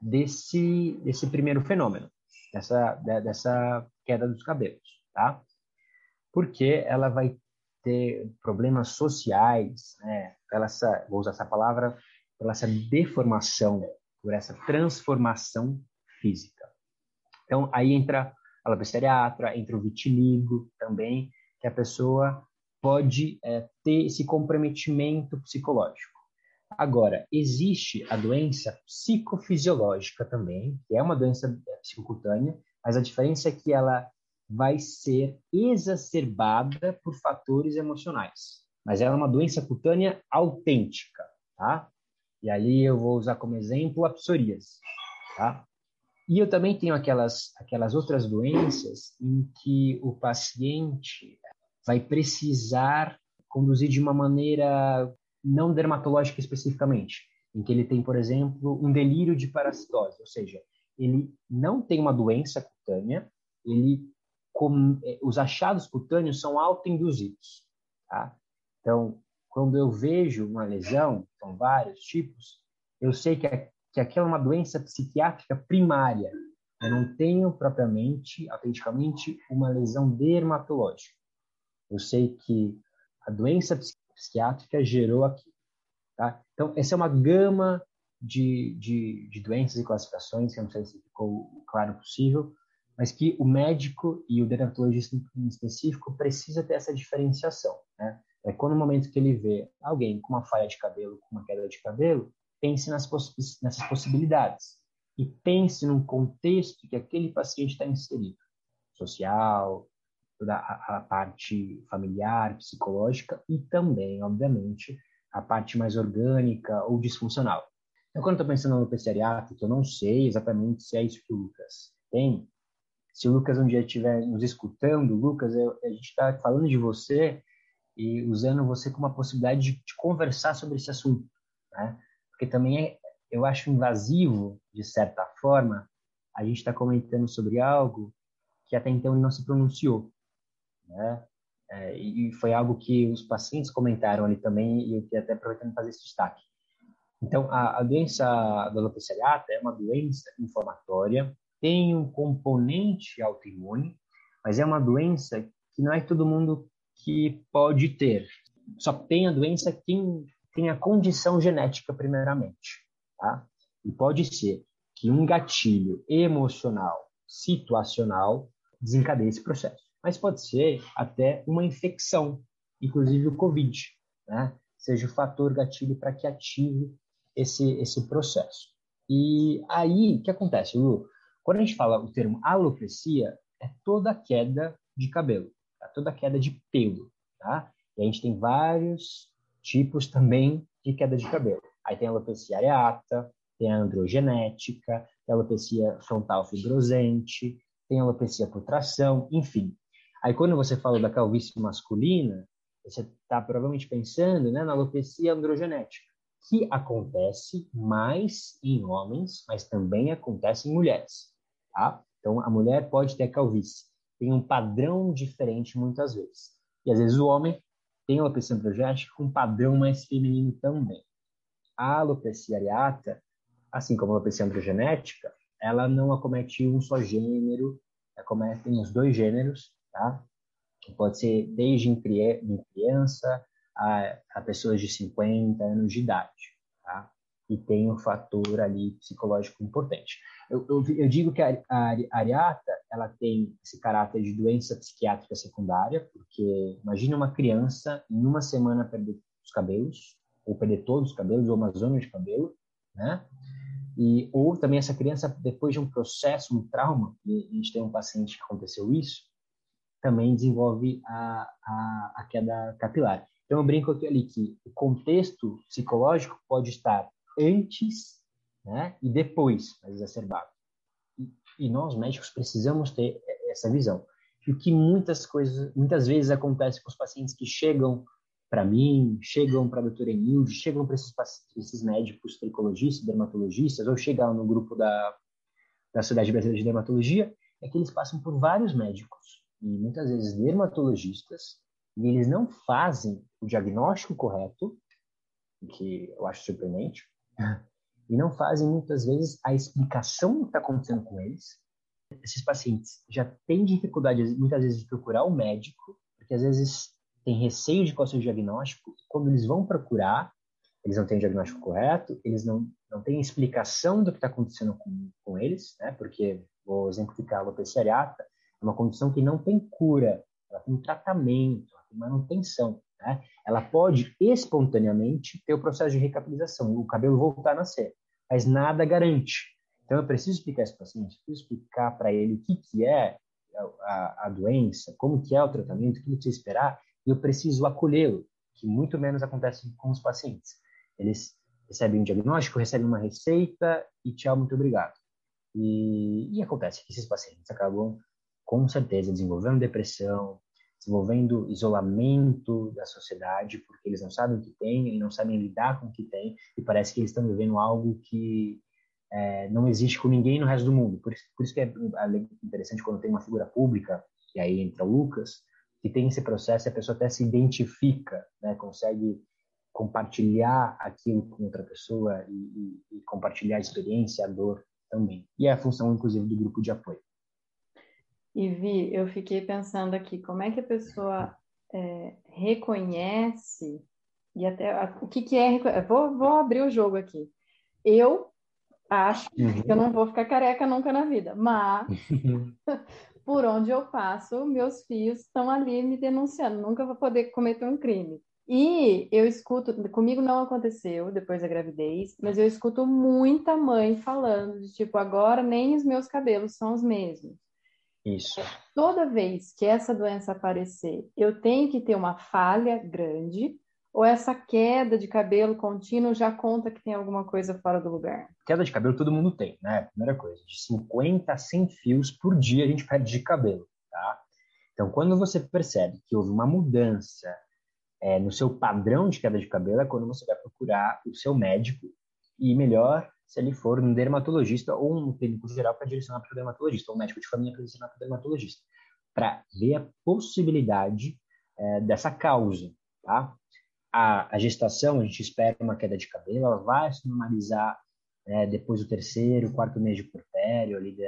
desse, desse primeiro fenômeno, dessa, dessa queda dos cabelos, tá? Porque ela vai ter problemas sociais, né? Pela essa, vou usar essa palavra, pela essa deformação, por essa transformação física. Então, aí entra a areata, entra o vitiligo também, que a pessoa pode é, ter esse comprometimento psicológico. Agora, existe a doença psicofisiológica também, que é uma doença é, psicocutânea, mas a diferença é que ela vai ser exacerbada por fatores emocionais. Mas ela é uma doença cutânea autêntica, tá? E ali eu vou usar como exemplo a psoríase, tá? E eu também tenho aquelas, aquelas outras doenças em que o paciente vai precisar conduzir de uma maneira não dermatológica especificamente, em que ele tem, por exemplo, um delírio de parasitose, ou seja, ele não tem uma doença cutânea, ele com, eh, os achados cutâneos são autoinduzidos, tá? Então, quando eu vejo uma lesão, são vários tipos, eu sei que que aquela é uma doença psiquiátrica primária. Eu não tenho propriamente, autenticamente, uma lesão dermatológica. Eu sei que a doença psiquiátrica gerou aqui. Tá? Então, essa é uma gama de, de, de doenças e classificações, que eu não sei se ficou claro possível, mas que o médico e o dermatologista em específico precisa ter essa diferenciação. Né? É quando no momento que ele vê alguém com uma falha de cabelo, com uma queda de cabelo, pense nas poss nessas possibilidades e pense num contexto que aquele paciente está inserido, social, toda a, parte familiar, psicológica e também, obviamente, a parte mais orgânica ou disfuncional. Então, quando estou pensando no que eu não sei exatamente se é isso que o Lucas tem, se o Lucas um dia estiver nos escutando, Lucas, eu, a gente está falando de você e usando você como uma possibilidade de, de conversar sobre esse assunto, né? porque também é, eu acho invasivo, de certa forma, a gente está comentando sobre algo que até então ele não se pronunciou, né? É, e foi algo que os pacientes comentaram ali também e eu queria até aproveitando fazer esse destaque. Então, a, a doença da alopecia é uma doença inflamatória, tem um componente autoimune, mas é uma doença que não é todo mundo que pode ter. Só tem a doença quem tem a condição genética primeiramente, tá? E pode ser que um gatilho emocional, situacional, desencadeie esse processo. Mas pode ser até uma infecção, inclusive o COVID, né? Seja o fator gatilho para que ative esse, esse processo. E aí, o que acontece, Lu? Quando a gente fala o termo alopecia, é toda queda de cabelo, tá? toda queda de pelo, tá? E a gente tem vários tipos também de queda de cabelo. Aí tem a alopecia areata, tem a androgenética, tem a alopecia frontal fibrosante, tem a alopecia por tração, enfim. Aí quando você fala da calvície masculina, você está provavelmente pensando né, na alopecia androgenética, que acontece mais em homens, mas também acontece em mulheres. Tá? Então, a mulher pode ter calvície. Tem um padrão diferente muitas vezes. E às vezes o homem tem alopecia androgénica com um padrão mais feminino também. A alopecia areata, assim como a alopecia androgenética, ela não acomete um só gênero, acomete os dois gêneros, tá? Pode ser desde em criança a, a pessoas de 50 anos de idade, tá? E tem um fator ali psicológico importante. Eu, eu, eu digo que a, a, a areata ela tem esse caráter de doença psiquiátrica secundária, porque imagina uma criança em uma semana perder os cabelos, ou perder todos os cabelos, ou uma zona de cabelo, né? E, ou também essa criança, depois de um processo, um trauma, e a gente tem um paciente que aconteceu isso, também desenvolve a, a, a queda capilar. Então, eu brinco ali que o contexto psicológico pode estar antes né, e depois mais exacerbado. E nós médicos precisamos ter essa visão. E o que muitas coisas, muitas vezes acontece com os pacientes que chegam para mim, chegam para a doutora Enilde, chegam para esses, esses médicos tricologistas, dermatologistas, ou chegam no grupo da, da Sociedade Brasileira de Dermatologia, é que eles passam por vários médicos, e muitas vezes dermatologistas, e eles não fazem o diagnóstico correto, que eu acho surpreendente, e não fazem muitas vezes a explicação do que está acontecendo com eles. Esses pacientes já têm dificuldade muitas vezes de procurar o médico, porque às vezes tem receio de qual seja o diagnóstico. Quando eles vão procurar, eles não têm o diagnóstico correto, eles não, não têm explicação do que está acontecendo com, com eles, né? porque, vou exemplificar, a alopecia areata é uma condição que não tem cura, ela tem tratamento, ela tem manutenção. Né? Ela pode espontaneamente ter o processo de recapilação, o cabelo voltar a nascer, mas nada garante. Então eu preciso explicar esse paciente, preciso explicar para ele o que, que é a, a, doença, como que é o tratamento, o que precisa esperar, e eu preciso acolhê-lo, que muito menos acontece com os pacientes. Eles recebem um diagnóstico, recebem uma receita e tchau, muito obrigado. E, e acontece que esses pacientes acabam, com certeza, desenvolvendo depressão, desenvolvendo isolamento da sociedade, porque eles não sabem o que têm e não sabem lidar com o que têm, e parece que eles estão vivendo algo que é, não existe com ninguém no resto do mundo. Por isso, por isso que é interessante quando tem uma figura pública, e aí entra o Lucas, que tem esse processo e a pessoa até se identifica, né, consegue compartilhar aquilo com outra pessoa e, e, e compartilhar a experiência, a dor também. E é a função, inclusive, do grupo de apoio. E Vi, eu fiquei pensando aqui, como é que a pessoa é, reconhece e até o que, que é vou, vou abrir o jogo aqui. Eu acho uhum. que eu não vou ficar careca nunca na vida, mas por onde eu passo, meus filhos estão ali me denunciando, nunca vou poder cometer um crime. E eu escuto, comigo não aconteceu depois da gravidez, mas eu escuto muita mãe falando de tipo, agora nem os meus cabelos são os mesmos. Isso. Toda vez que essa doença aparecer, eu tenho que ter uma falha grande ou essa queda de cabelo contínuo já conta que tem alguma coisa fora do lugar? Queda de cabelo todo mundo tem, né? Primeira coisa, de 50 a 100 fios por dia a gente perde de cabelo, tá? Então, quando você percebe que houve uma mudança é, no seu padrão de queda de cabelo, é quando você vai procurar o seu médico e melhor se ele for um dermatologista ou um clínico geral para direcionar para o dermatologista, ou um médico de família para direcionar para o dermatologista, para ver a possibilidade é, dessa causa, tá? A, a, gestação, a gente espera uma queda de cabelo, ela vai se normalizar é, depois do terceiro, quarto mês de porpério, ali de,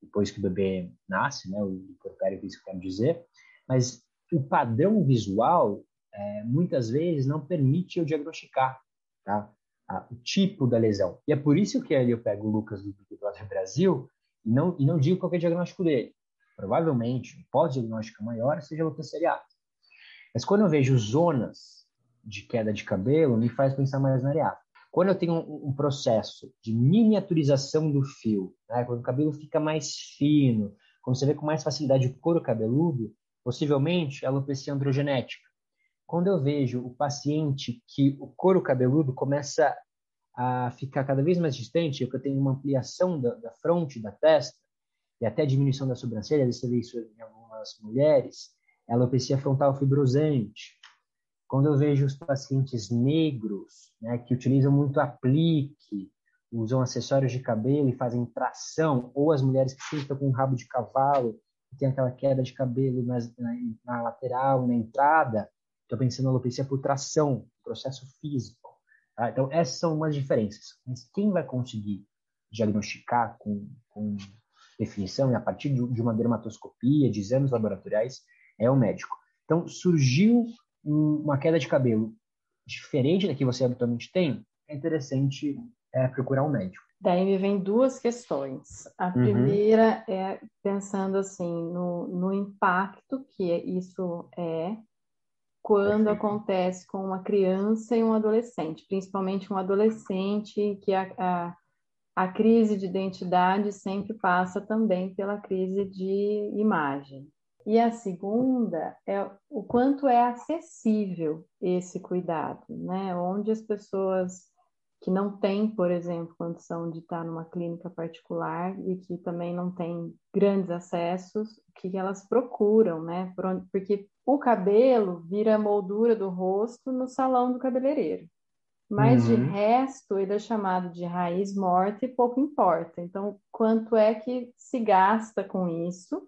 depois que o bebê nasce, né, o porpério que isso quer dizer, mas o padrão visual é, muitas vezes não permite eu diagnosticar, tá? A, o tipo da lesão. E é por isso que ali eu pego o Lucas do Big Brother Brasil e não, e não digo qual é o diagnóstico dele. Provavelmente, o pós-diagnóstico maior seja alopecia areata. Mas quando eu vejo zonas de queda de cabelo, me faz pensar mais na areata. Quando eu tenho um, um processo de miniaturização do fio, né, quando o cabelo fica mais fino, quando você vê com mais facilidade o couro cabeludo, possivelmente é alopecia androgenética quando eu vejo o paciente que o couro cabeludo começa a ficar cada vez mais distante, eu tenho uma ampliação da, da fronte, da testa, e até diminuição da sobrancelha, você vê isso em algumas mulheres, é alopecia frontal fibrosante. Quando eu vejo os pacientes negros, né, que utilizam muito aplique, usam acessórios de cabelo e fazem tração, ou as mulheres que ficam com um rabo de cavalo, que tem aquela queda de cabelo na, na, na lateral, na entrada, Estou pensando na alopecia por tração, processo físico. Tá? Então, essas são umas diferenças. Mas quem vai conseguir diagnosticar com, com definição e a partir de, de uma dermatoscopia, de exames laboratoriais, é o médico. Então, surgiu uma queda de cabelo diferente da que você habitualmente tem, é interessante é, procurar um médico. Daí me vem duas questões. A uhum. primeira é pensando assim no, no impacto que isso é quando acontece com uma criança e um adolescente, principalmente um adolescente que a, a, a, crise de identidade sempre passa também pela crise de imagem. E a segunda é o quanto é acessível esse cuidado, né? Onde as pessoas que não têm, por exemplo, condição de estar numa clínica particular e que também não têm grandes acessos, o que elas procuram, né? Porque o cabelo vira a moldura do rosto no salão do cabeleireiro. Mas uhum. de resto, ele é chamado de raiz morta e pouco importa. Então, quanto é que se gasta com isso,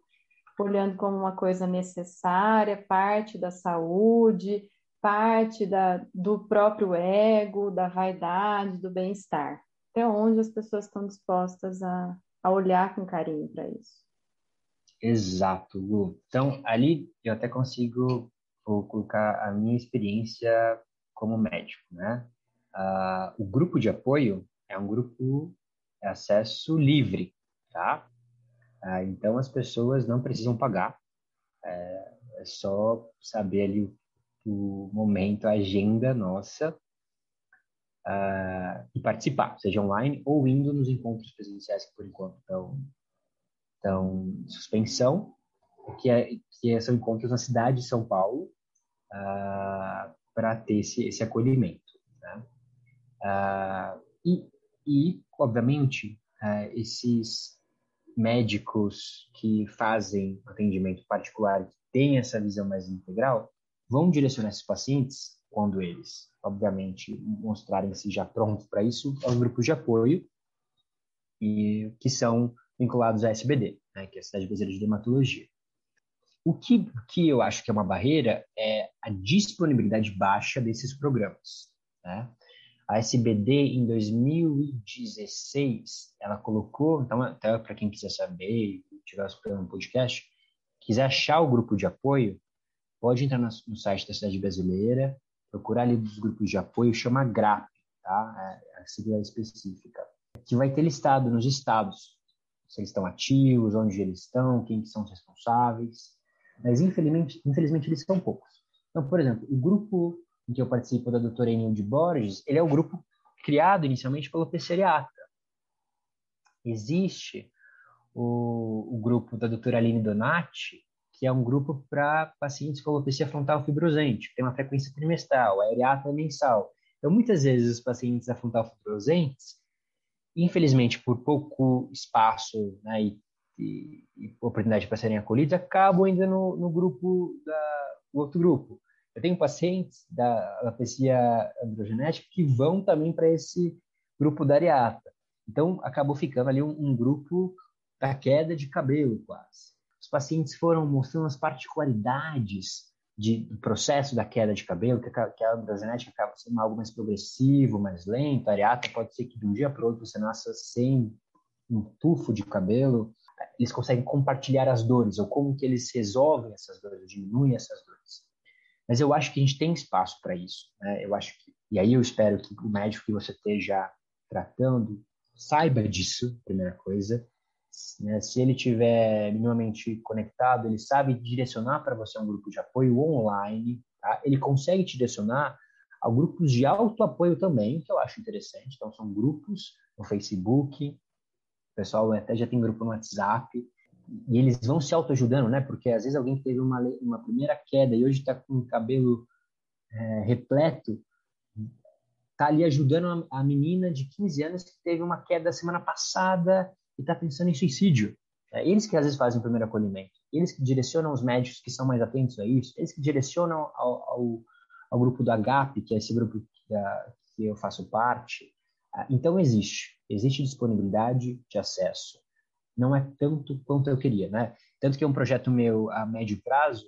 olhando como uma coisa necessária, parte da saúde, parte da, do próprio ego, da vaidade, do bem-estar. até onde as pessoas estão dispostas a, a olhar com carinho para isso. Exato, Lu. Então, ali eu até consigo colocar a minha experiência como médico, né? Uh, o grupo de apoio é um grupo de acesso livre, tá? Uh, então, as pessoas não precisam pagar, é, é só saber ali o momento, a agenda nossa uh, e participar, seja online ou indo nos encontros presenciais que por enquanto estão, estão em suspensão, que, é, que são encontros na cidade de São Paulo uh, para ter esse, esse acolhimento. Né? Uh, e, e, obviamente, esses médicos que fazem atendimento particular, que têm essa visão mais integral, vão direcionar esses pacientes quando eles, obviamente, mostrarem-se já prontos para isso, aos grupos de apoio e que são vinculados à SBD, né, que é a Cidade Brasileira de Dermatologia. O que, que eu acho que é uma barreira é a disponibilidade baixa desses programas. Né? A SBD, em 2016, ela colocou, então, até para quem quiser saber tiver escutando um podcast, quiser achar o grupo de apoio, pode entrar no, site da Cidade Brasileira, procurar ali dos grupos de apoio, chama GRAP, tá? É a sigla específica, que vai ter listado nos estados se eles estão ativos, onde eles estão, quem são os responsáveis. Mas, infelizmente, infelizmente eles são poucos. Então, por exemplo, o grupo em que eu participo da doutora Enilde Borges, ele é o grupo criado inicialmente pelo Pesseriata. Existe o, o grupo da doutora Aline Donati, que é um grupo para pacientes com alopecia frontal fibrosante, que tem uma frequência trimestral, a areata é mensal. Então, muitas vezes, os pacientes a frontal fibrosentes, infelizmente, por pouco espaço né, e, e, e, oportunidade para serem acolhidos, acabam indo no, no grupo da outro grupo. Eu tenho pacientes da alopecia androgenética que vão também para esse grupo da areata. Então, acabou ficando ali um, um grupo da queda de cabelo, quase os pacientes foram mostrando as particularidades de, do processo da queda de cabelo, que a queda genética acaba sendo algo mais progressivo, mais lento. Areata pode ser que de um dia para o outro você nasça sem um tufo de cabelo. Eles conseguem compartilhar as dores, ou como que eles resolvem essas dores, diminuem essas dores. Mas eu acho que a gente tem espaço para isso. Né? Eu acho que, e aí eu espero que o médico que você esteja tratando saiba disso, primeira coisa, né? Se ele tiver minimamente conectado, ele sabe direcionar para você um grupo de apoio online. Tá? Ele consegue te direcionar a grupos de autoapoio também, que eu acho interessante. Então, são grupos no Facebook, o pessoal até já tem grupo no WhatsApp, e eles vão se autoajudando, né? Porque às vezes alguém teve uma, uma primeira queda e hoje está com o cabelo é, repleto, tá ali ajudando a, a menina de 15 anos que teve uma queda semana passada e está pensando em suicídio. É eles que às vezes fazem o primeiro acolhimento, eles que direcionam os médicos que são mais atentos a isso, eles que direcionam ao, ao, ao grupo do AGAP, que é esse grupo que, que eu faço parte. Ah, então existe, existe disponibilidade de acesso. Não é tanto quanto eu queria, né? Tanto que é um projeto meu a médio prazo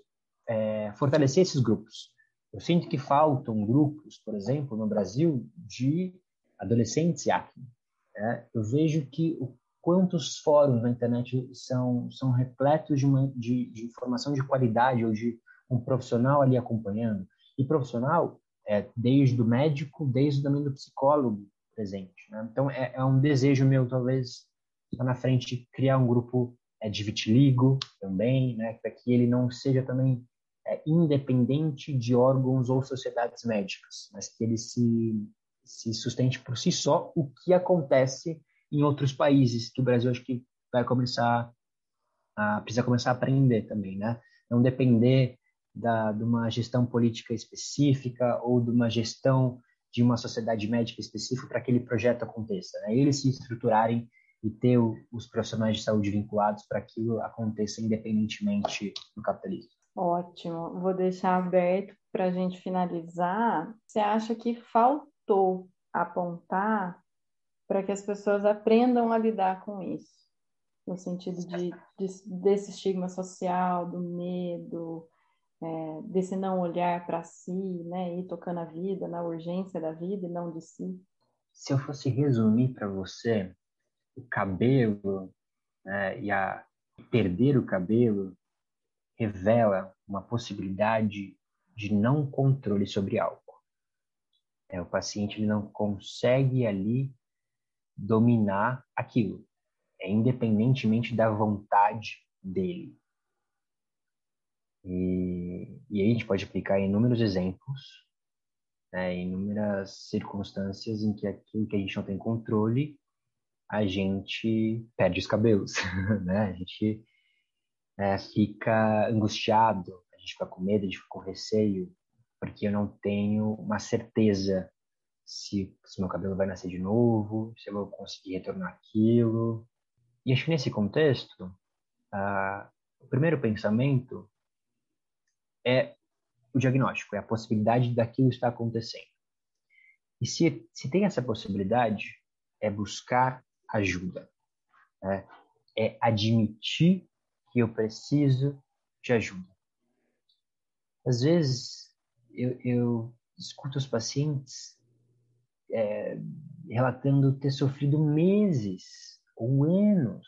é fortalecer esses grupos. Eu sinto que faltam grupos, por exemplo, no Brasil, de adolescentes e acne. Né? Eu vejo que o quantos fóruns na internet são, são repletos de, uma, de, de informação de qualidade ou de um profissional ali acompanhando. E profissional é desde o médico, desde também do psicólogo presente. Né? Então, é, é, um desejo meu, talvez, lá na frente, criar um grupo é, de vitiligo também, né? para que ele não seja também é, independente de órgãos ou sociedades médicas, mas que ele se, se sustente por si só, o que acontece em outros países, que o Brasil acho que vai começar a precisa começar a aprender também, né? Não depender da, de uma gestão política específica ou de uma gestão de uma sociedade médica específica para que aquele projeto aconteça. Né? Eles se estruturarem e ter os profissionais de saúde vinculados para que aquilo aconteça independentemente do capitalismo. Ótimo. Vou deixar aberto para a gente finalizar. Você acha que faltou apontar para que as pessoas aprendam a lidar com isso, no sentido de, de desse estigma social, do medo, é, desse não olhar para si, né, e tocando a vida, na urgência da vida e não de si. se eu fosse resumir para você, o cabelo né, e a perder o cabelo revela uma possibilidade de não controle sobre algo. É, o paciente ele não consegue ali dominar aquilo, é independentemente da vontade dele. E, e aí a gente pode aplicar inúmeros exemplos, né, inúmeras circunstâncias em que aquilo que a gente não tem controle, a gente perde os cabelos, né? A gente é, fica angustiado, a gente fica com medo, a gente fica com receio, porque eu não tenho uma certeza se, se meu cabelo vai nascer de novo, se eu vou conseguir retornar aquilo. E acho que nesse contexto, ah, o primeiro pensamento é o diagnóstico, é a possibilidade daquilo estar acontecendo. E se, se tem essa possibilidade, é buscar ajuda. Né? É admitir que eu preciso de ajuda. Às vezes, eu, eu escuto os pacientes é, relatando ter sofrido meses ou anos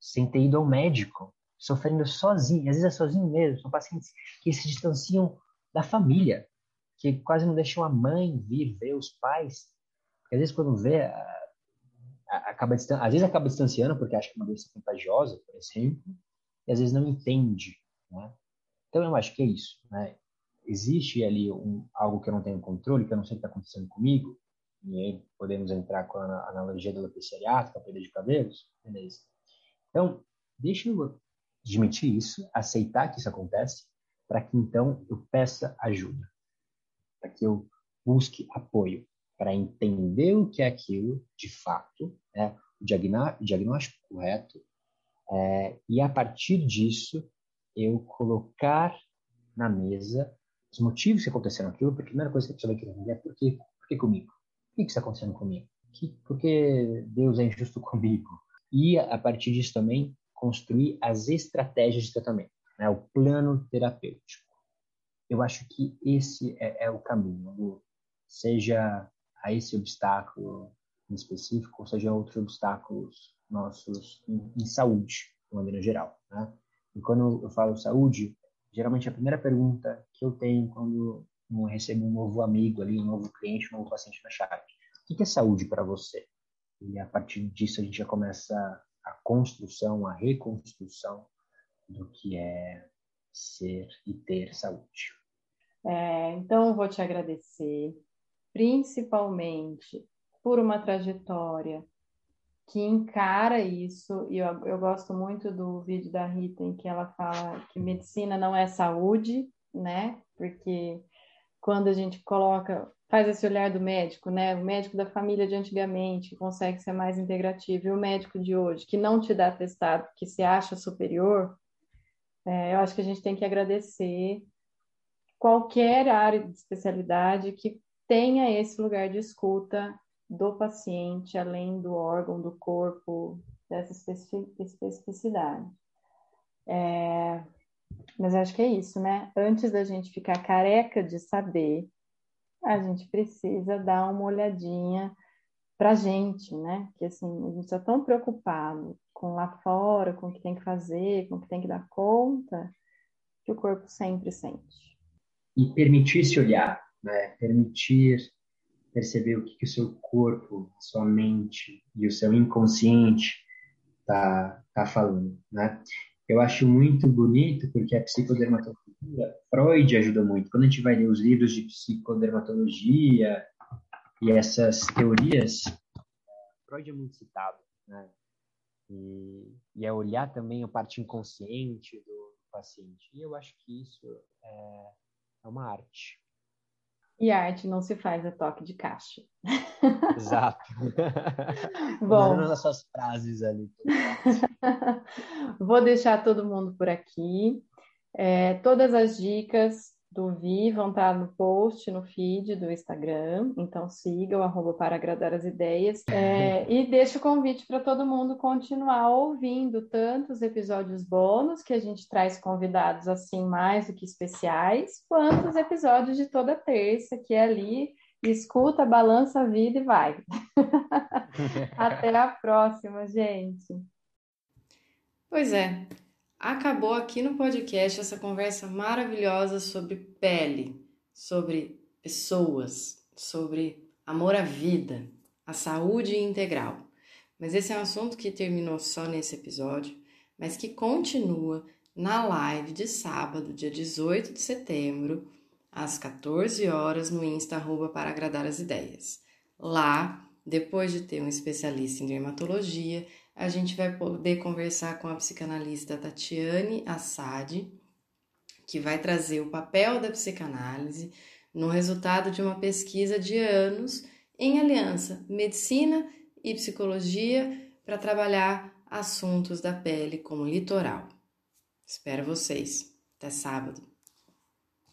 sem ter ido ao médico, sofrendo sozinho, às vezes é sozinho mesmo. São pacientes que se distanciam da família, que quase não deixam a mãe vir ver os pais. Porque às vezes quando vê, acaba às vezes acaba distanciando porque acha que é uma doença contagiosa, por exemplo, e às vezes não entende. Né? Então eu acho que é isso. Né? Existe ali um, algo que eu não tenho controle, que eu não sei o que está acontecendo comigo, e aí podemos entrar com a analogia da areátrica, a perda de cabelos, beleza. Então, deixa eu admitir isso, aceitar que isso acontece, para que então eu peça ajuda, para que eu busque apoio, para entender o que é aquilo de fato, né, o diagnóstico correto, é, e a partir disso eu colocar na mesa os motivos que aconteceram aquilo, porque a primeira coisa que a pessoa vai querer entender é por que, por que comigo? Por que, está acontecendo comigo? Por que Deus é injusto comigo? E a partir disso também construir as estratégias de tratamento, né? o plano terapêutico. Eu acho que esse é, é o caminho, seja a esse obstáculo em específico, ou seja outros obstáculos nossos em, em saúde, de maneira geral. Né? E quando eu falo saúde, geralmente a primeira pergunta que eu tenho quando eu recebo um novo amigo ali, um novo cliente, um novo paciente na chave, o que é saúde para você? E a partir disso a gente já começa a construção, a reconstrução do que é ser e ter saúde. É, então, vou te agradecer, principalmente por uma trajetória que encara isso, e eu, eu gosto muito do vídeo da Rita em que ela fala que medicina não é saúde, né? Porque quando a gente coloca faz esse olhar do médico, né? O médico da família de antigamente consegue ser mais integrativo e o médico de hoje que não te dá testado, que se acha superior, é, eu acho que a gente tem que agradecer qualquer área de especialidade que tenha esse lugar de escuta do paciente, além do órgão, do corpo, dessa especificidade. É, mas acho que é isso, né? Antes da gente ficar careca de saber a gente precisa dar uma olhadinha para a gente, né? Que assim, a gente está tão preocupado com lá fora, com o que tem que fazer, com o que tem que dar conta, que o corpo sempre sente. E permitir se olhar, né? Permitir perceber o que, que o seu corpo, a sua mente e o seu inconsciente tá, tá falando, né? Eu acho muito bonito porque a psicodermatologia, Freud ajuda muito. Quando a gente vai ler os livros de psicodermatologia e essas teorias, Freud é muito citado, né? E, e é olhar também a parte inconsciente do paciente. E eu acho que isso é, é uma arte. E arte não se faz a toque de caixa. Exato. Bom. Nas suas frases ali. Vou deixar todo mundo por aqui. É, todas as dicas do Vi vão estar no post, no feed do Instagram, então siga o arroba para agradar as ideias. É, e deixo o convite para todo mundo continuar ouvindo tantos episódios bônus, que a gente traz convidados assim mais do que especiais, quanto os episódios de toda terça, que é ali escuta, balança a vida e vai. Até a próxima, gente. Pois é, acabou aqui no podcast essa conversa maravilhosa sobre pele, sobre pessoas, sobre amor à vida, a saúde integral. Mas esse é um assunto que terminou só nesse episódio, mas que continua na live de sábado, dia 18 de setembro, às 14 horas, no Insta arroba para agradar as ideias. Lá, depois de ter um especialista em dermatologia, a gente vai poder conversar com a psicanalista Tatiane Assad, que vai trazer o papel da psicanálise no resultado de uma pesquisa de anos em aliança medicina e psicologia para trabalhar assuntos da pele como litoral. Espero vocês. Até sábado.